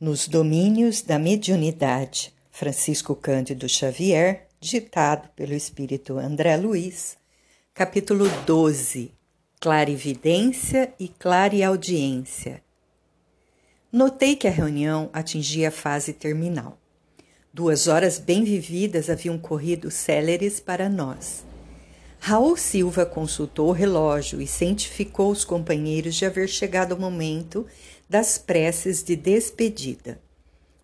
Nos Domínios da Mediunidade, Francisco Cândido Xavier, ditado pelo espírito André Luiz, capítulo 12 Clarividência e Clareaudiência. Notei que a reunião atingia a fase terminal. Duas horas bem vividas haviam corrido céleres para nós. Raul Silva consultou o relógio e cientificou os companheiros de haver chegado o momento das preces de despedida.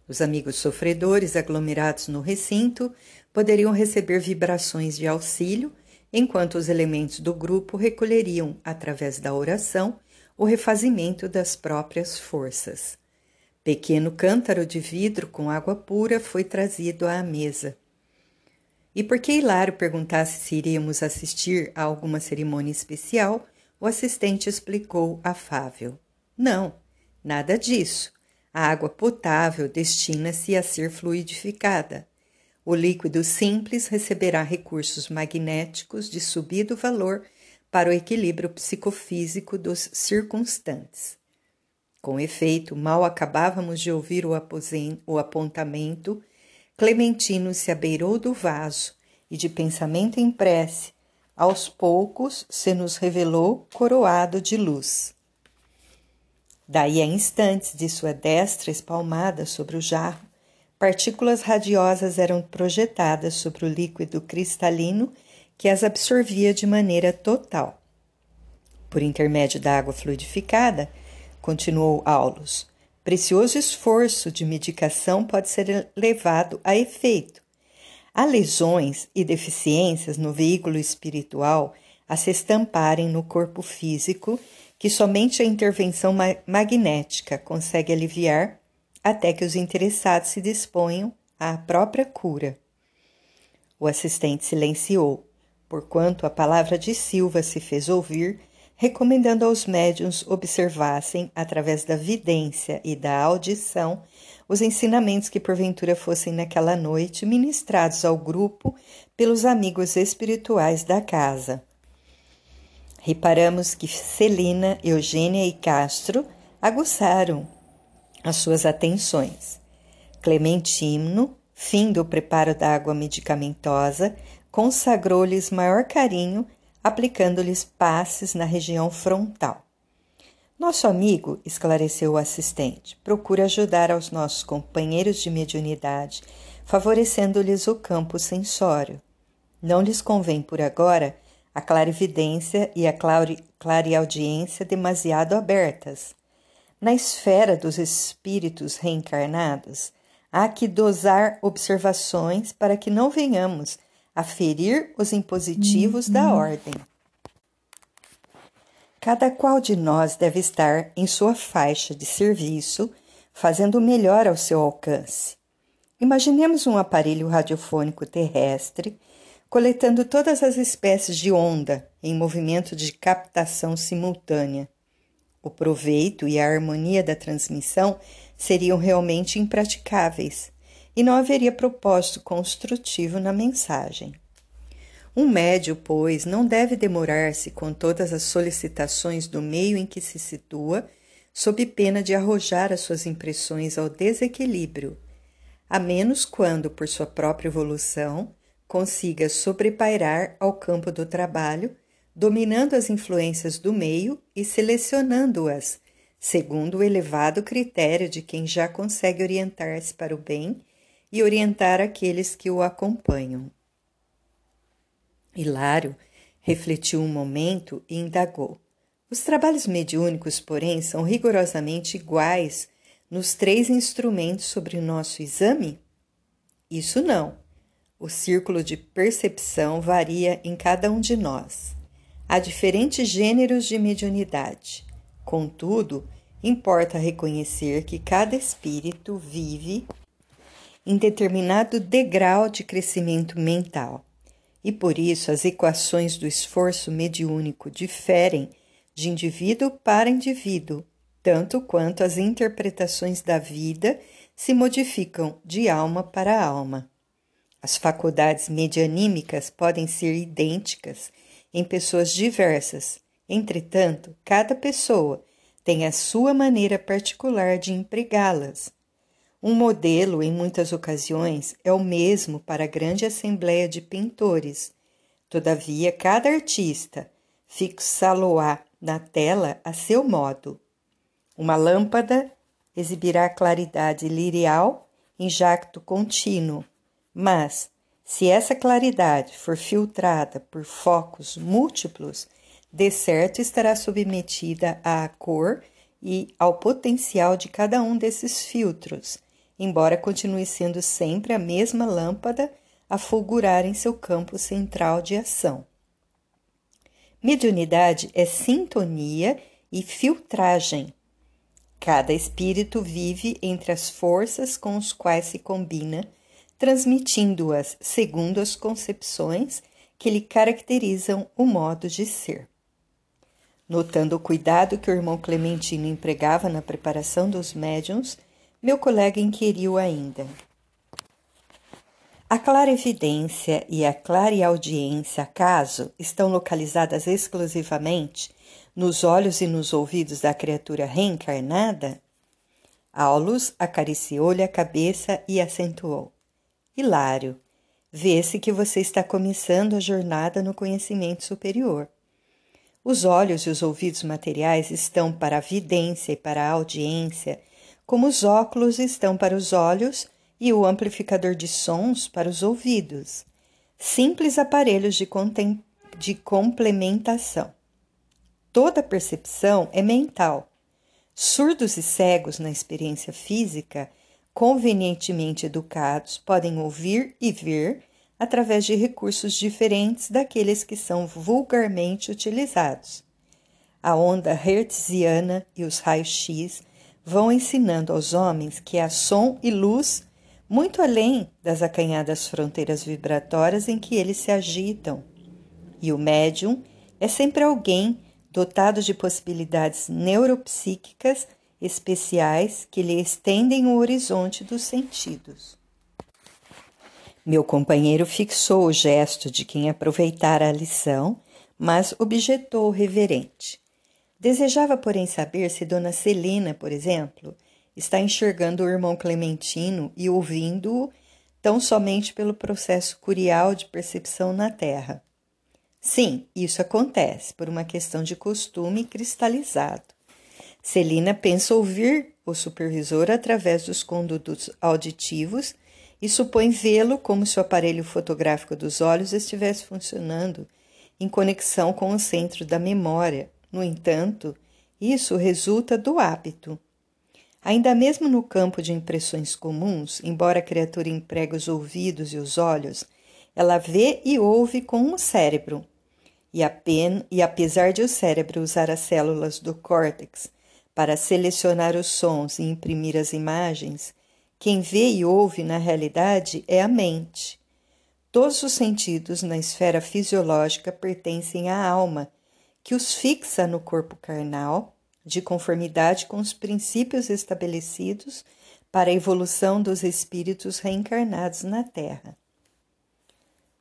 Os amigos sofredores aglomerados no recinto poderiam receber vibrações de auxílio, enquanto os elementos do grupo recolheriam, através da oração, o refazimento das próprias forças. Pequeno cântaro de vidro com água pura foi trazido à mesa. E porque Hilário perguntasse se iríamos assistir a alguma cerimônia especial, o assistente explicou afável: Não, nada disso. A água potável destina-se a ser fluidificada. O líquido simples receberá recursos magnéticos de subido valor para o equilíbrio psicofísico dos circunstantes. Com efeito, mal acabávamos de ouvir o, o apontamento Clementino se abeirou do vaso e, de pensamento em prece, aos poucos se nos revelou coroado de luz. Daí a instantes de sua destra espalmada sobre o jarro, partículas radiosas eram projetadas sobre o líquido cristalino que as absorvia de maneira total. Por intermédio da água fluidificada, continuou Aulus, Precioso esforço de medicação pode ser levado a efeito. Há lesões e deficiências no veículo espiritual a se estamparem no corpo físico que somente a intervenção magnética consegue aliviar até que os interessados se disponham à própria cura. O assistente silenciou, porquanto a palavra de Silva se fez ouvir recomendando aos médiuns observassem, através da vidência e da audição, os ensinamentos que porventura fossem naquela noite ministrados ao grupo pelos amigos espirituais da casa. Reparamos que Celina, Eugênia e Castro aguçaram as suas atenções. Clementino, fim do preparo da água medicamentosa, consagrou-lhes maior carinho aplicando-lhes passes na região frontal. Nosso amigo, esclareceu o assistente, procura ajudar aos nossos companheiros de mediunidade, favorecendo-lhes o campo sensório. Não lhes convém por agora a clarividência e a clareaudiência demasiado abertas. Na esfera dos espíritos reencarnados, há que dosar observações para que não venhamos a ferir os impositivos da uhum. ordem. Cada qual de nós deve estar em sua faixa de serviço, fazendo o melhor ao seu alcance. Imaginemos um aparelho radiofônico terrestre coletando todas as espécies de onda em movimento de captação simultânea. O proveito e a harmonia da transmissão seriam realmente impraticáveis e não haveria propósito construtivo na mensagem. Um médio, pois, não deve demorar-se com todas as solicitações do meio em que se situa, sob pena de arrojar as suas impressões ao desequilíbrio, a menos quando, por sua própria evolução, consiga sobrepairar ao campo do trabalho, dominando as influências do meio e selecionando-as, segundo o elevado critério de quem já consegue orientar-se para o bem e orientar aqueles que o acompanham. Hilário refletiu um momento e indagou. Os trabalhos mediúnicos, porém, são rigorosamente iguais nos três instrumentos sobre o nosso exame? Isso não. O círculo de percepção varia em cada um de nós. Há diferentes gêneros de mediunidade. Contudo, importa reconhecer que cada espírito vive em determinado degrau de crescimento mental. E por isso as equações do esforço mediúnico diferem de indivíduo para indivíduo, tanto quanto as interpretações da vida se modificam de alma para alma. As faculdades medianímicas podem ser idênticas em pessoas diversas, entretanto, cada pessoa tem a sua maneira particular de empregá-las Um modelo, em muitas ocasiões, é o mesmo para a grande assembleia de pintores. Todavia, cada artista fixá-lo-á na tela a seu modo. Uma lâmpada exibirá claridade lirial em jacto contínuo, mas, se essa claridade for filtrada por focos múltiplos, de certo estará submetida à cor e ao potencial de cada um desses filtros, embora continue sendo sempre a mesma lâmpada a fulgurar em seu campo central de ação. Mediunidade é sintonia e filtragem. Cada espírito vive entre as forças com as quais se combina, transmitindo-as segundo as concepções que lhe caracterizam o modo de ser. Notando o cuidado que o irmão Clementino empregava na preparação dos médiums, meu colega inquiriu ainda. A clarividência e a clareaudiência, acaso, estão localizadas exclusivamente nos olhos e nos ouvidos da criatura reencarnada? Aulus acariciou-lhe a cabeça e acentuou. Hilário, vê-se que você está começando a jornada no conhecimento superior. Os olhos e os ouvidos materiais estão para a vidência e para a audiência como os óculos estão para os olhos e o amplificador de sons para os ouvidos, simples aparelhos de, de complementação. Toda percepção é mental. Surdos e cegos na experiência física, convenientemente educados, podem ouvir e ver através de recursos diferentes daqueles que são vulgarmente utilizados. A onda hertziana e os raios-x vão ensinando aos homens que há som e luz muito além das acanhadas fronteiras vibratórias em que eles se agitam. E o médium é sempre alguém dotado de possibilidades neuropsíquicas especiais que lhe estendem o horizonte dos sentidos. Meu companheiro fixou o gesto de quem aproveitara a lição, mas objetou reverente. Desejava, porém, saber se Dona Celina, por exemplo, está enxergando o irmão Clementino e ouvindo-o tão somente pelo processo curial de percepção na Terra. Sim, isso acontece por uma questão de costume cristalizado. Celina pensa ouvir o supervisor através dos condutos auditivos e supõe vê-lo como se o aparelho fotográfico dos olhos estivesse funcionando em conexão com o centro da memória, no entanto, isso resulta do hábito. Ainda mesmo no campo de impressões comuns, embora a criatura empregue os ouvidos e os olhos, ela vê e ouve com o cérebro. E, pen, e apesar de o cérebro usar as células do córtex para selecionar os sons e imprimir as imagens, quem vê e ouve na realidade é a mente. Todos os sentidos na esfera fisiológica pertencem à alma que os fixa no corpo carnal, de conformidade com os princípios estabelecidos para a evolução dos espíritos reencarnados na Terra.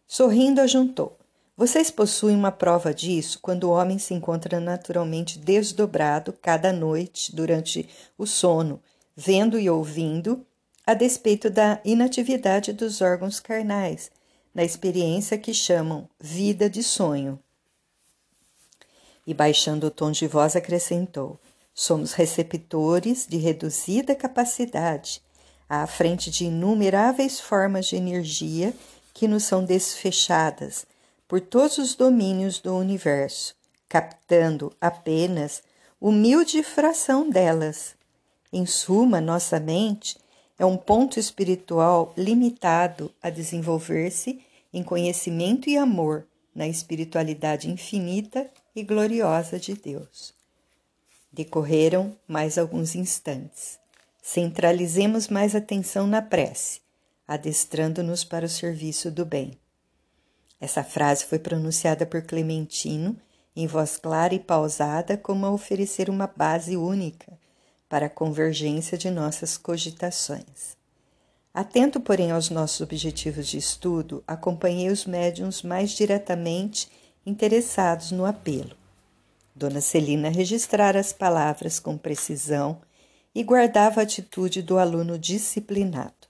Sorrindo, ajuntou: Vocês possuem uma prova disso quando o homem se encontra naturalmente desdobrado cada noite durante o sono, vendo e ouvindo, a despeito da inatividade dos órgãos carnais, na experiência que chamam vida de sonho. E, baixando o tom de voz, acrescentou: Somos receptores de reduzida capacidade, à frente de inumeráveis formas de energia que nos são desfechadas por todos os domínios do universo, captando apenas humilde fração delas. Em suma, nossa mente é um ponto espiritual limitado a desenvolver-se em conhecimento e amor na espiritualidade infinita e gloriosa de Deus. Decorreram mais alguns instantes. Centralizemos mais atenção na prece, adestrando-nos para o serviço do bem. Essa frase foi pronunciada por Clementino em voz clara e pausada, como a oferecer uma base única para a convergência de nossas cogitações. Atento, porém, aos nossos objetivos de estudo, acompanhei os médiums mais diretamente interessados no apelo. Dona Celina registrara as palavras com precisão e guardava a atitude do aluno disciplinado.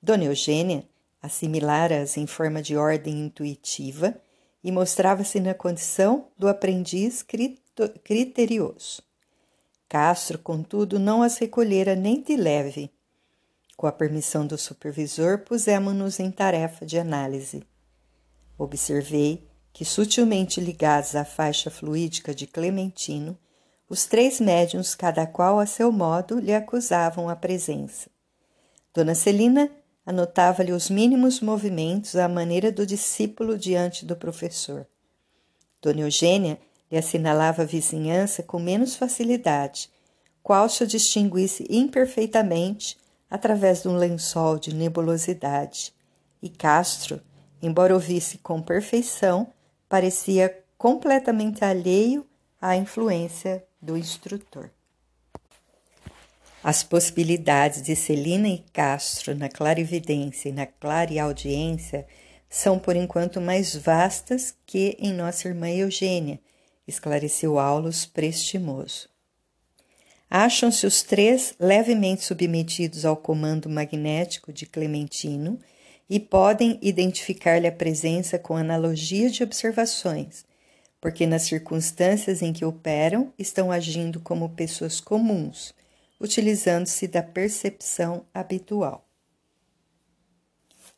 Dona Eugênia assimilara-as em forma de ordem intuitiva e mostrava-se na condição do aprendiz criterioso. Castro, contudo, não as recolhera nem de leve. Com a permissão do supervisor, pusemos-nos em tarefa de análise. Observei que, sutilmente ligados à faixa fluídica de Clementino, os três médiuns, cada qual a seu modo, lhe acusavam a presença. Dona Celina anotava-lhe os mínimos movimentos à maneira do discípulo diante do professor. Dona Eugênia lhe assinalava a vizinhança com menos facilidade, qual se o distinguisse imperfeitamente através de um lençol de nebulosidade, e Castro, embora ouvisse com perfeição, parecia completamente alheio à influência do instrutor. As possibilidades de Celina e Castro na clarividência e na clareaudiência são por enquanto mais vastas que em nossa irmã Eugênia, esclareceu Aulus prestimoso. Acham-se os três levemente submetidos ao comando magnético de Clementino e podem identificar-lhe a presença com analogia de observações, porque nas circunstâncias em que operam estão agindo como pessoas comuns, utilizando-se da percepção habitual.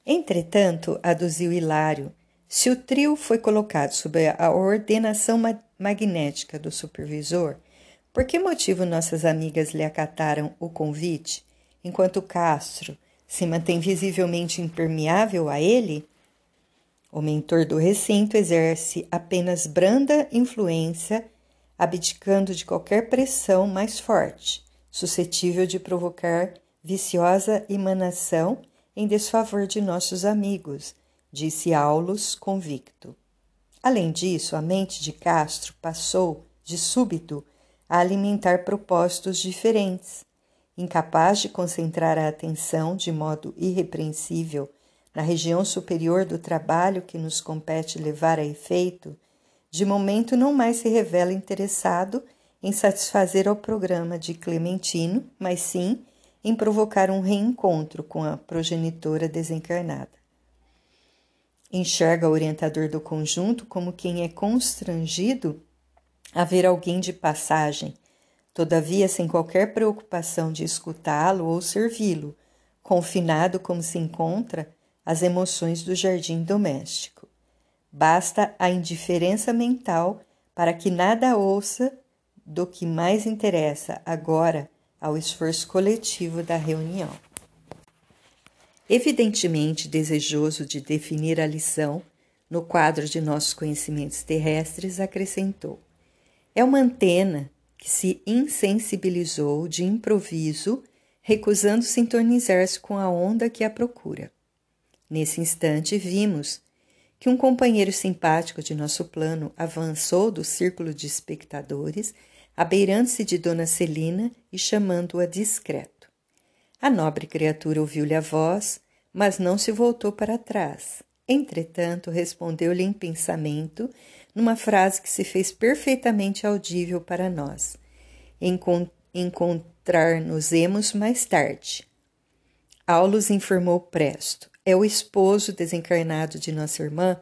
Entretanto, aduziu Hilário, se o trio foi colocado sob a ordenação magnética do supervisor, por que motivo nossas amigas lhe acataram o convite, enquanto Castro se mantém visivelmente impermeável a ele? O mentor do recinto exerce apenas branda influência, abdicando de qualquer pressão mais forte, suscetível de provocar viciosa emanação em desfavor de nossos amigos, disse Aulus convicto. Além disso, a mente de Castro passou, de súbito, a alimentar propósitos diferentes, incapaz de concentrar a atenção de modo irrepreensível na região superior do trabalho que nos compete levar a efeito, de momento não mais se revela interessado em satisfazer ao programa de Clementino, mas sim em provocar um reencontro com a progenitora desencarnada. Enxerga o orientador do conjunto como quem é constrangido a ver alguém de passagem, todavia sem qualquer preocupação de escutá-lo ou servi-lo, confinado como se encontra às emoções do jardim doméstico. Basta a indiferença mental para que nada ouça do que mais interessa agora ao esforço coletivo da reunião. Evidentemente desejoso de definir a lição no quadro de nossos conhecimentos terrestres, acrescentou: é uma antena que se insensibilizou de improviso, recusando sintonizar-se com a onda que a procura. Nesse instante, vimos que um companheiro simpático de nosso plano avançou do círculo de espectadores abeirando-se de Dona Celina e chamando-a discreto. A nobre criatura ouviu-lhe a voz, mas não se voltou para trás. Entretanto, respondeu-lhe em pensamento, numa frase que se fez perfeitamente audível para nós. Encont Encontrar-nos-emos mais tarde. Aulus informou presto. É o esposo desencarnado de nossa irmã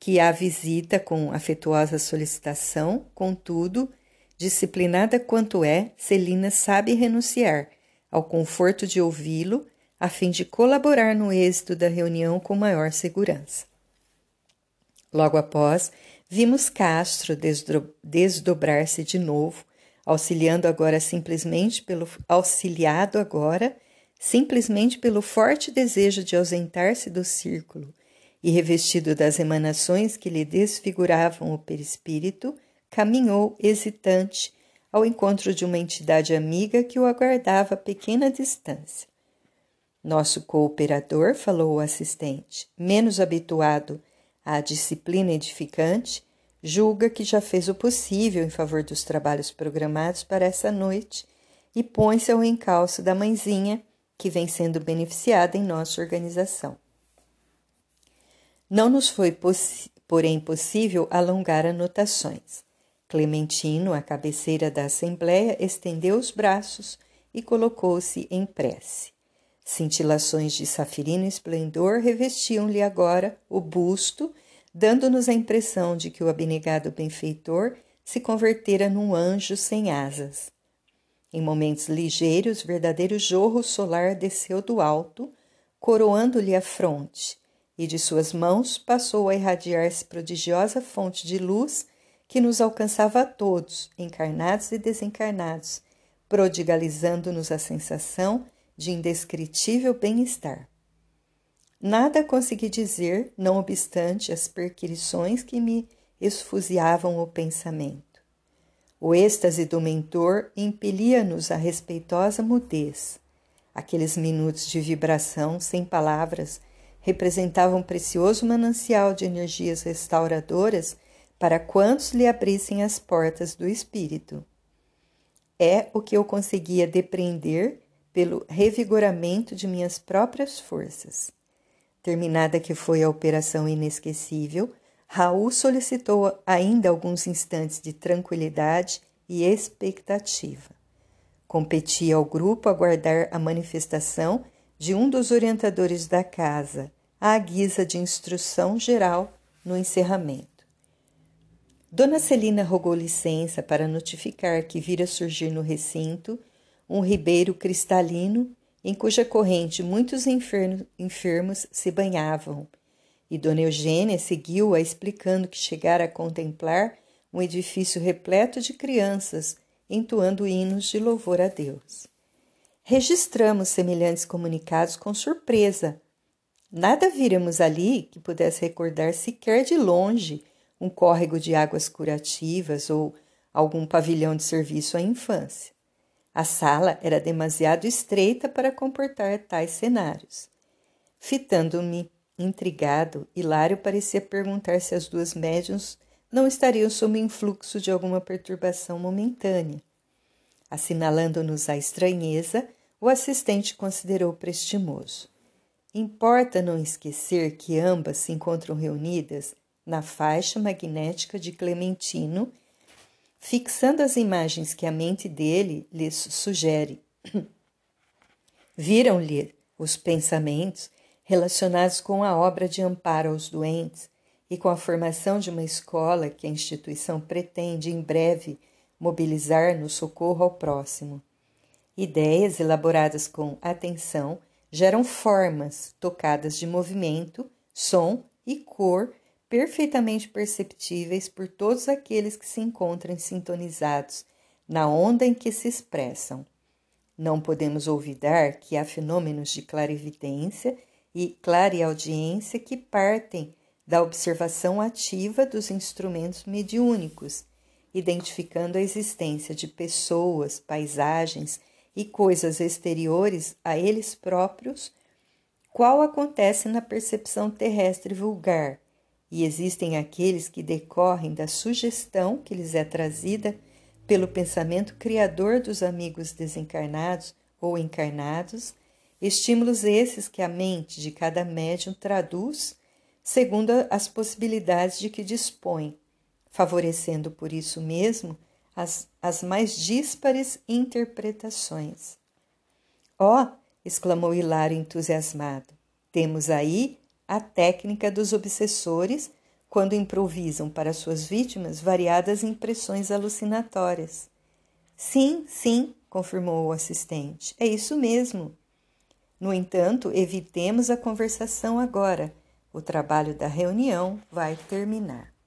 que a visita com afetuosa solicitação, contudo, Disciplinada quanto é, Celina sabe renunciar ao conforto de ouvi-lo a fim de colaborar no êxito da reunião com maior segurança. Logo após, vimos Castro desdobrar-se de novo, auxiliando agora simplesmente pelo auxiliado agora simplesmente pelo forte desejo de ausentar-se do círculo e revestido das emanações que lhe desfiguravam o perispírito, caminhou hesitante ao encontro de uma entidade amiga que o aguardava a pequena distância. Nosso cooperador, falou o assistente, menos habituado à disciplina edificante, julga que já fez o possível em favor dos trabalhos programados para essa noite e põe-se ao encalço da mãezinha que vem sendo beneficiada em nossa organização. Não nos foi, porém, possível alongar anotações. Clementino, à cabeceira da Assembleia, estendeu os braços e colocou-se em prece. Cintilações de safirino esplendor revestiam-lhe agora o busto, dando-nos a impressão de que o abnegado benfeitor se convertera num anjo sem asas. Em momentos ligeiros, verdadeiro jorro solar desceu do alto, coroando-lhe a fronte, e de suas mãos passou a irradiar-se prodigiosa fonte de luz que nos alcançava a todos, encarnados e desencarnados, prodigalizando-nos a sensação de indescritível bem-estar. Nada consegui dizer, não obstante as perquirições que me esfuziavam o pensamento. O êxtase do mentor impelia-nos à respeitosa mudez. Aqueles minutos de vibração sem palavras representavam um precioso manancial de energias restauradoras para quantos lhe abrissem as portas do espírito. É o que eu conseguia depreender pelo revigoramento de minhas próprias forças. Terminada que foi a operação inesquecível, Raul solicitou ainda alguns instantes de tranquilidade e expectativa. Competia ao grupo aguardar a manifestação de um dos orientadores da casa, à guisa de instrução geral no encerramento. Dona Celina rogou licença para notificar que vira surgir no recinto um ribeiro cristalino em cuja corrente muitos enfermos se banhavam e Dona Eugênia seguiu-a explicando que chegara a contemplar um edifício repleto de crianças entoando hinos de louvor a Deus. Registramos semelhantes comunicados com surpresa. Nada víramos ali que pudesse recordar sequer de longe um córrego de águas curativas ou algum pavilhão de serviço à infância. A sala era demasiado estreita para comportar tais cenários. Fitando-me Intrigado, Hilário parecia perguntar se as duas médiums não estariam sob influxo de alguma perturbação momentânea. Assinalando-nos a estranheza, o assistente considerou prestimoso. Importa não esquecer que ambas se encontram reunidas na faixa magnética de Clementino, fixando as imagens que a mente dele lhes sugere. Viram-lhe os pensamentos relacionados com a obra de amparo aos doentes e com a formação de uma escola que a instituição pretende em breve mobilizar no socorro ao próximo. Ideias elaboradas com atenção geram formas tocadas de movimento, som e cor perfeitamente perceptíveis por todos aqueles que se encontram sintonizados na onda em que se expressam. Não podemos olvidar que há fenômenos de clarividência e clareaudiência que partem da observação ativa dos instrumentos mediúnicos, identificando a existência de pessoas, paisagens e coisas exteriores a eles próprios, qual acontece na percepção terrestre vulgar, e existem aqueles que decorrem da sugestão que lhes é trazida pelo pensamento criador dos amigos desencarnados ou encarnados Estímulos esses que a mente de cada médium traduz segundo as possibilidades de que dispõe, favorecendo por isso mesmo as, as mais díspares interpretações. Ó! Oh, exclamou Hilário entusiasmado. Temos aí a técnica dos obsessores quando improvisam para suas vítimas variadas impressões alucinatórias. Sim, sim, confirmou o assistente. É isso mesmo. No entanto, evitemos a conversação agora. O trabalho da reunião vai terminar.